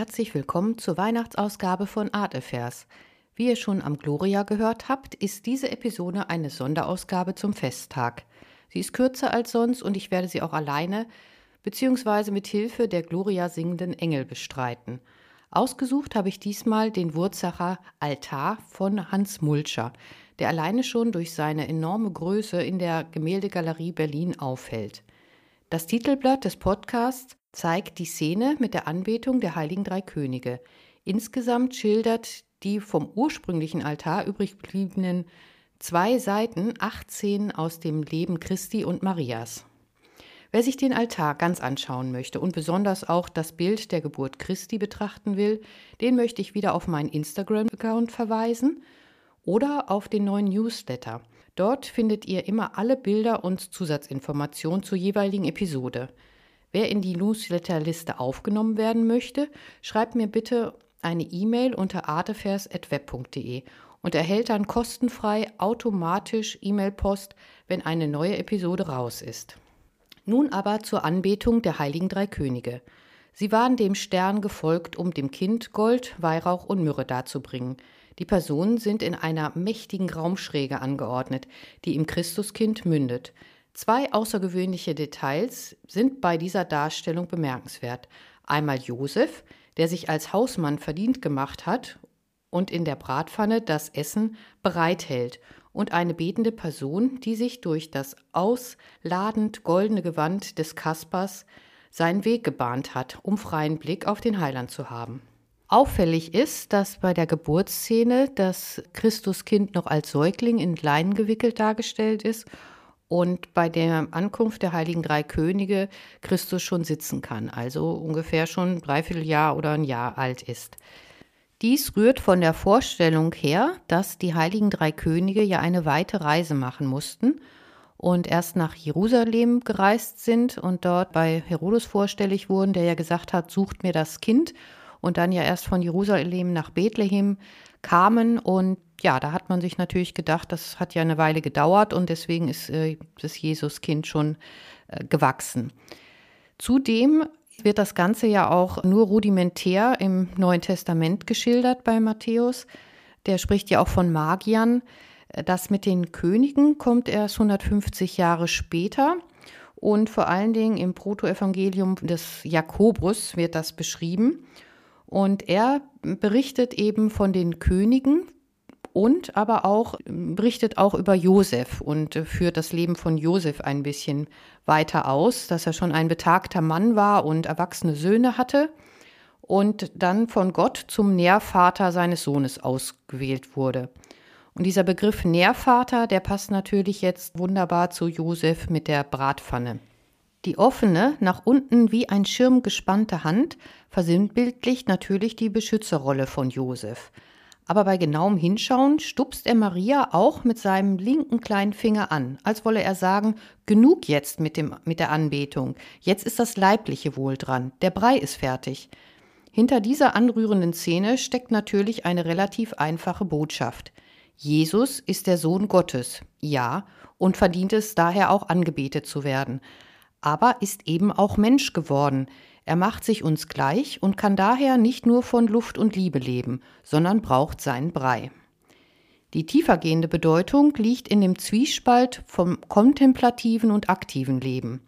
Herzlich willkommen zur Weihnachtsausgabe von Art Affairs. Wie ihr schon am Gloria gehört habt, ist diese Episode eine Sonderausgabe zum Festtag. Sie ist kürzer als sonst und ich werde sie auch alleine bzw. mit Hilfe der Gloria singenden Engel bestreiten. Ausgesucht habe ich diesmal den Wurzacher Altar von Hans Mulcher, der alleine schon durch seine enorme Größe in der Gemäldegalerie Berlin auffällt. Das Titelblatt des Podcasts zeigt die Szene mit der Anbetung der heiligen drei Könige. Insgesamt schildert die vom ursprünglichen Altar übrig gebliebenen zwei Seiten 18 aus dem Leben Christi und Marias. Wer sich den Altar ganz anschauen möchte und besonders auch das Bild der Geburt Christi betrachten will, den möchte ich wieder auf meinen Instagram-Account verweisen oder auf den neuen Newsletter. Dort findet ihr immer alle Bilder und Zusatzinformationen zur jeweiligen Episode. Wer in die Newsletterliste aufgenommen werden möchte, schreibt mir bitte eine E-Mail unter artefers.web.de und erhält dann kostenfrei automatisch E-Mail-Post, wenn eine neue Episode raus ist. Nun aber zur Anbetung der heiligen drei Könige. Sie waren dem Stern gefolgt, um dem Kind Gold, Weihrauch und Myrrhe darzubringen. Die Personen sind in einer mächtigen Raumschräge angeordnet, die im Christuskind mündet. Zwei außergewöhnliche Details sind bei dieser Darstellung bemerkenswert. Einmal Josef, der sich als Hausmann verdient gemacht hat und in der Bratpfanne das Essen bereithält, und eine betende Person, die sich durch das ausladend goldene Gewand des Kaspers seinen Weg gebahnt hat, um freien Blick auf den Heiland zu haben. Auffällig ist, dass bei der Geburtsszene das Christuskind noch als Säugling in Leinen gewickelt dargestellt ist und bei der Ankunft der heiligen drei Könige Christus schon sitzen kann, also ungefähr schon dreiviertel Jahr oder ein Jahr alt ist. Dies rührt von der Vorstellung her, dass die heiligen drei Könige ja eine weite Reise machen mussten und erst nach Jerusalem gereist sind und dort bei Herodes vorstellig wurden, der ja gesagt hat, sucht mir das Kind und dann ja erst von Jerusalem nach Bethlehem kamen und ja, da hat man sich natürlich gedacht, das hat ja eine Weile gedauert und deswegen ist äh, das Jesuskind schon äh, gewachsen. Zudem wird das Ganze ja auch nur rudimentär im Neuen Testament geschildert bei Matthäus. Der spricht ja auch von Magiern. Das mit den Königen kommt erst 150 Jahre später. Und vor allen Dingen im Protoevangelium des Jakobus wird das beschrieben. Und er berichtet eben von den Königen und aber auch berichtet auch über Josef und führt das Leben von Josef ein bisschen weiter aus, dass er schon ein betagter Mann war und erwachsene Söhne hatte und dann von Gott zum Nährvater seines Sohnes ausgewählt wurde. Und dieser Begriff Nährvater, der passt natürlich jetzt wunderbar zu Josef mit der Bratpfanne. Die offene, nach unten wie ein Schirm gespannte Hand versinnbildlicht natürlich die Beschützerrolle von Josef. Aber bei genauem Hinschauen stupst er Maria auch mit seinem linken kleinen Finger an, als wolle er sagen, genug jetzt mit, dem, mit der Anbetung, jetzt ist das Leibliche wohl dran, der Brei ist fertig. Hinter dieser anrührenden Szene steckt natürlich eine relativ einfache Botschaft. Jesus ist der Sohn Gottes, ja, und verdient es daher auch angebetet zu werden aber ist eben auch Mensch geworden. Er macht sich uns gleich und kann daher nicht nur von Luft und Liebe leben, sondern braucht seinen Brei. Die tiefergehende Bedeutung liegt in dem Zwiespalt vom kontemplativen und aktiven Leben.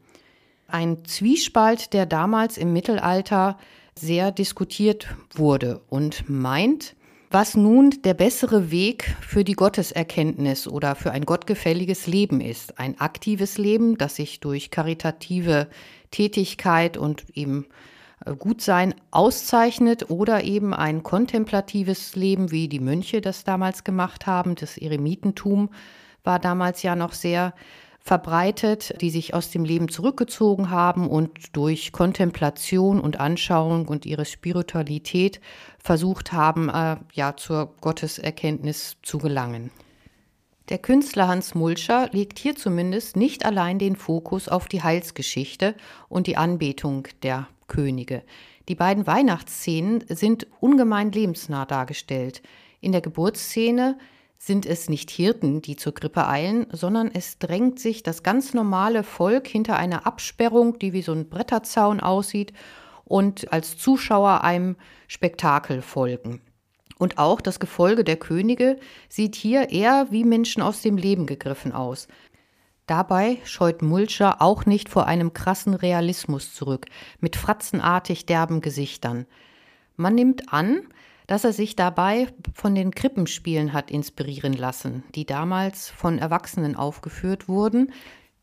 Ein Zwiespalt, der damals im Mittelalter sehr diskutiert wurde und meint, was nun der bessere Weg für die Gotteserkenntnis oder für ein gottgefälliges Leben ist. Ein aktives Leben, das sich durch karitative Tätigkeit und eben äh, Gutsein auszeichnet oder eben ein kontemplatives Leben, wie die Mönche das damals gemacht haben. Das Eremitentum war damals ja noch sehr verbreitet, die sich aus dem Leben zurückgezogen haben und durch Kontemplation und Anschauung und ihre Spiritualität versucht haben, äh, ja, zur Gotteserkenntnis zu gelangen. Der Künstler Hans Mulscher legt hier zumindest nicht allein den Fokus auf die Heilsgeschichte und die Anbetung der Könige. Die beiden Weihnachtsszenen sind ungemein lebensnah dargestellt. In der Geburtsszene sind es nicht Hirten, die zur Grippe eilen, sondern es drängt sich das ganz normale Volk hinter einer Absperrung, die wie so ein Bretterzaun aussieht, und als Zuschauer einem Spektakel folgen. Und auch das Gefolge der Könige sieht hier eher wie Menschen aus dem Leben gegriffen aus. Dabei scheut Mulcher auch nicht vor einem krassen Realismus zurück, mit fratzenartig derben Gesichtern. Man nimmt an, dass er sich dabei von den Krippenspielen hat inspirieren lassen, die damals von Erwachsenen aufgeführt wurden,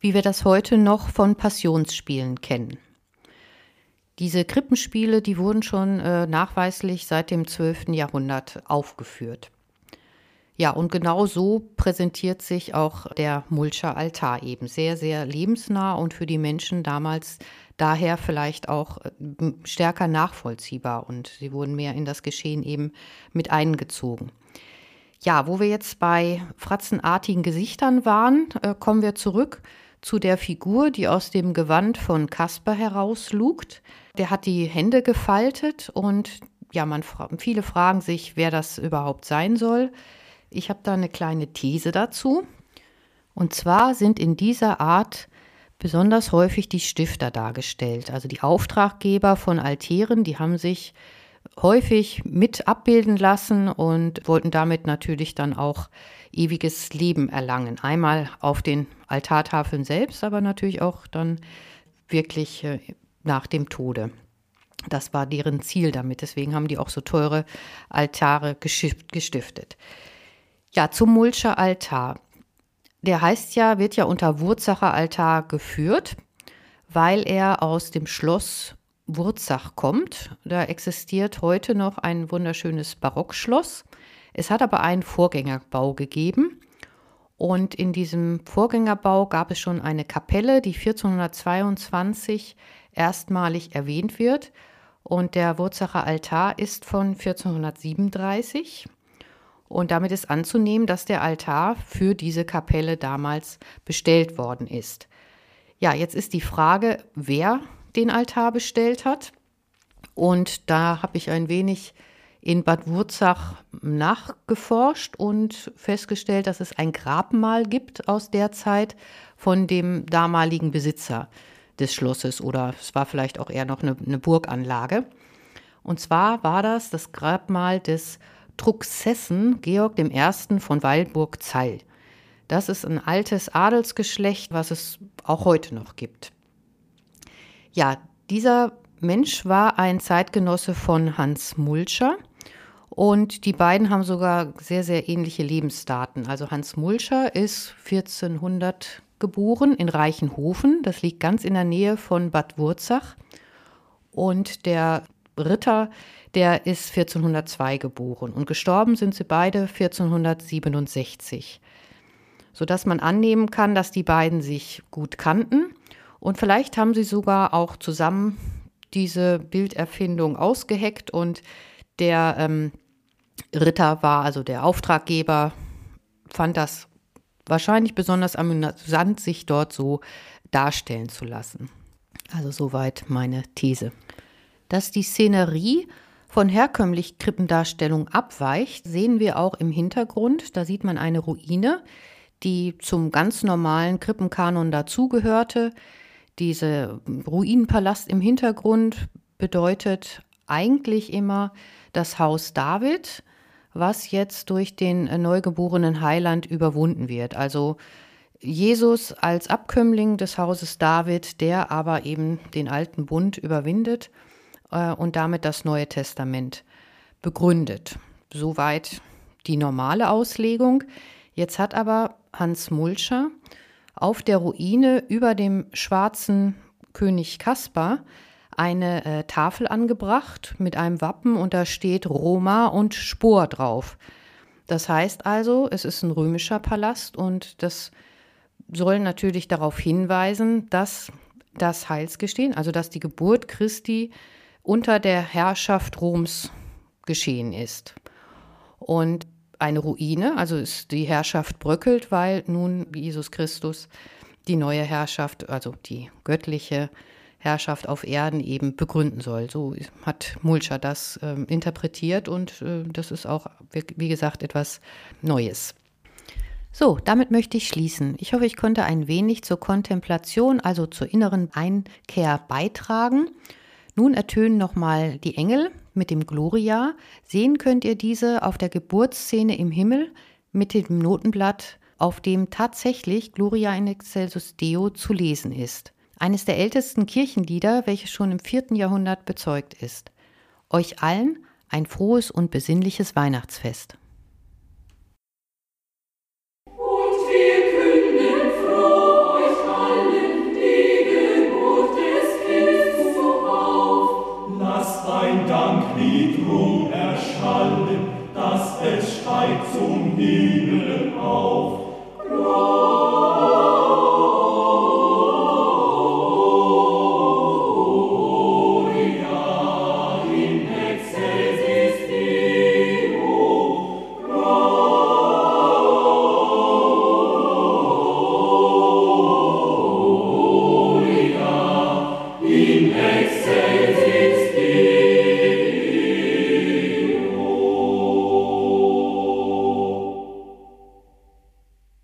wie wir das heute noch von Passionsspielen kennen. Diese Krippenspiele, die wurden schon äh, nachweislich seit dem 12. Jahrhundert aufgeführt. Ja, und genau so präsentiert sich auch der Mulcher Altar eben sehr, sehr lebensnah und für die Menschen damals daher vielleicht auch äh, stärker nachvollziehbar und sie wurden mehr in das Geschehen eben mit eingezogen. Ja, wo wir jetzt bei fratzenartigen Gesichtern waren, äh, kommen wir zurück zu der Figur, die aus dem Gewand von Kasper herauslugt. Der hat die Hände gefaltet und ja, man, viele fragen sich, wer das überhaupt sein soll. Ich habe da eine kleine These dazu. Und zwar sind in dieser Art besonders häufig die Stifter dargestellt. Also die Auftraggeber von Altären, die haben sich häufig mit abbilden lassen und wollten damit natürlich dann auch ewiges Leben erlangen. Einmal auf den Altartafeln selbst, aber natürlich auch dann wirklich äh, nach dem Tode. Das war deren Ziel damit. Deswegen haben die auch so teure Altare gestiftet. Ja, zum Mulcher Altar. Der heißt ja, wird ja unter Wurzacher Altar geführt, weil er aus dem Schloss Wurzach kommt. Da existiert heute noch ein wunderschönes Barockschloss. Es hat aber einen Vorgängerbau gegeben. Und in diesem Vorgängerbau gab es schon eine Kapelle, die 1422 erstmalig erwähnt wird. Und der Wurzacher Altar ist von 1437. Und damit ist anzunehmen, dass der Altar für diese Kapelle damals bestellt worden ist. Ja, jetzt ist die Frage, wer den Altar bestellt hat. Und da habe ich ein wenig in Bad Wurzach nachgeforscht und festgestellt, dass es ein Grabmal gibt aus der Zeit von dem damaligen Besitzer des Schlosses oder es war vielleicht auch eher noch eine, eine Burganlage. Und zwar war das das Grabmal des Truxessen Georg I. von Weilburg-Zeil. Das ist ein altes Adelsgeschlecht, was es auch heute noch gibt. Ja, dieser Mensch war ein Zeitgenosse von Hans Mulcher und die beiden haben sogar sehr, sehr ähnliche Lebensdaten. Also Hans Mulcher ist 1400 geboren in Reichenhofen, das liegt ganz in der Nähe von Bad Wurzach. Und der Ritter, der ist 1402 geboren und gestorben sind sie beide 1467. Sodass man annehmen kann, dass die beiden sich gut kannten und vielleicht haben sie sogar auch zusammen diese Bilderfindung ausgeheckt und der ähm, Ritter war, also der Auftraggeber, fand das wahrscheinlich besonders amüsant, sich dort so darstellen zu lassen. Also soweit meine These. Dass die Szenerie von herkömmlich Krippendarstellung abweicht, sehen wir auch im Hintergrund. Da sieht man eine Ruine, die zum ganz normalen Krippenkanon dazugehörte. Dieser Ruinenpalast im Hintergrund bedeutet eigentlich immer das Haus David, was jetzt durch den neugeborenen Heiland überwunden wird. Also Jesus als Abkömmling des Hauses David, der aber eben den alten Bund überwindet äh, und damit das Neue Testament begründet. Soweit die normale Auslegung. Jetzt hat aber Hans Mulcher auf der Ruine über dem schwarzen König Kaspar eine äh, Tafel angebracht mit einem Wappen und da steht Roma und Spor drauf. Das heißt also, es ist ein römischer Palast und das soll natürlich darauf hinweisen, dass das Heilsgestehen, also dass die Geburt Christi unter der Herrschaft Roms geschehen ist. Und eine Ruine, also ist die Herrschaft bröckelt, weil nun Jesus Christus die neue Herrschaft, also die göttliche Herrschaft auf Erden eben begründen soll. So hat Mulcher das äh, interpretiert und äh, das ist auch, wie gesagt, etwas Neues. So, damit möchte ich schließen. Ich hoffe, ich konnte ein wenig zur Kontemplation, also zur inneren Einkehr beitragen. Nun ertönen nochmal die Engel mit dem Gloria. Sehen könnt ihr diese auf der Geburtsszene im Himmel mit dem Notenblatt, auf dem tatsächlich Gloria in excelsis Deo zu lesen ist. Eines der ältesten Kirchenlieder, welches schon im vierten Jahrhundert bezeugt ist. Euch allen ein frohes und besinnliches Weihnachtsfest.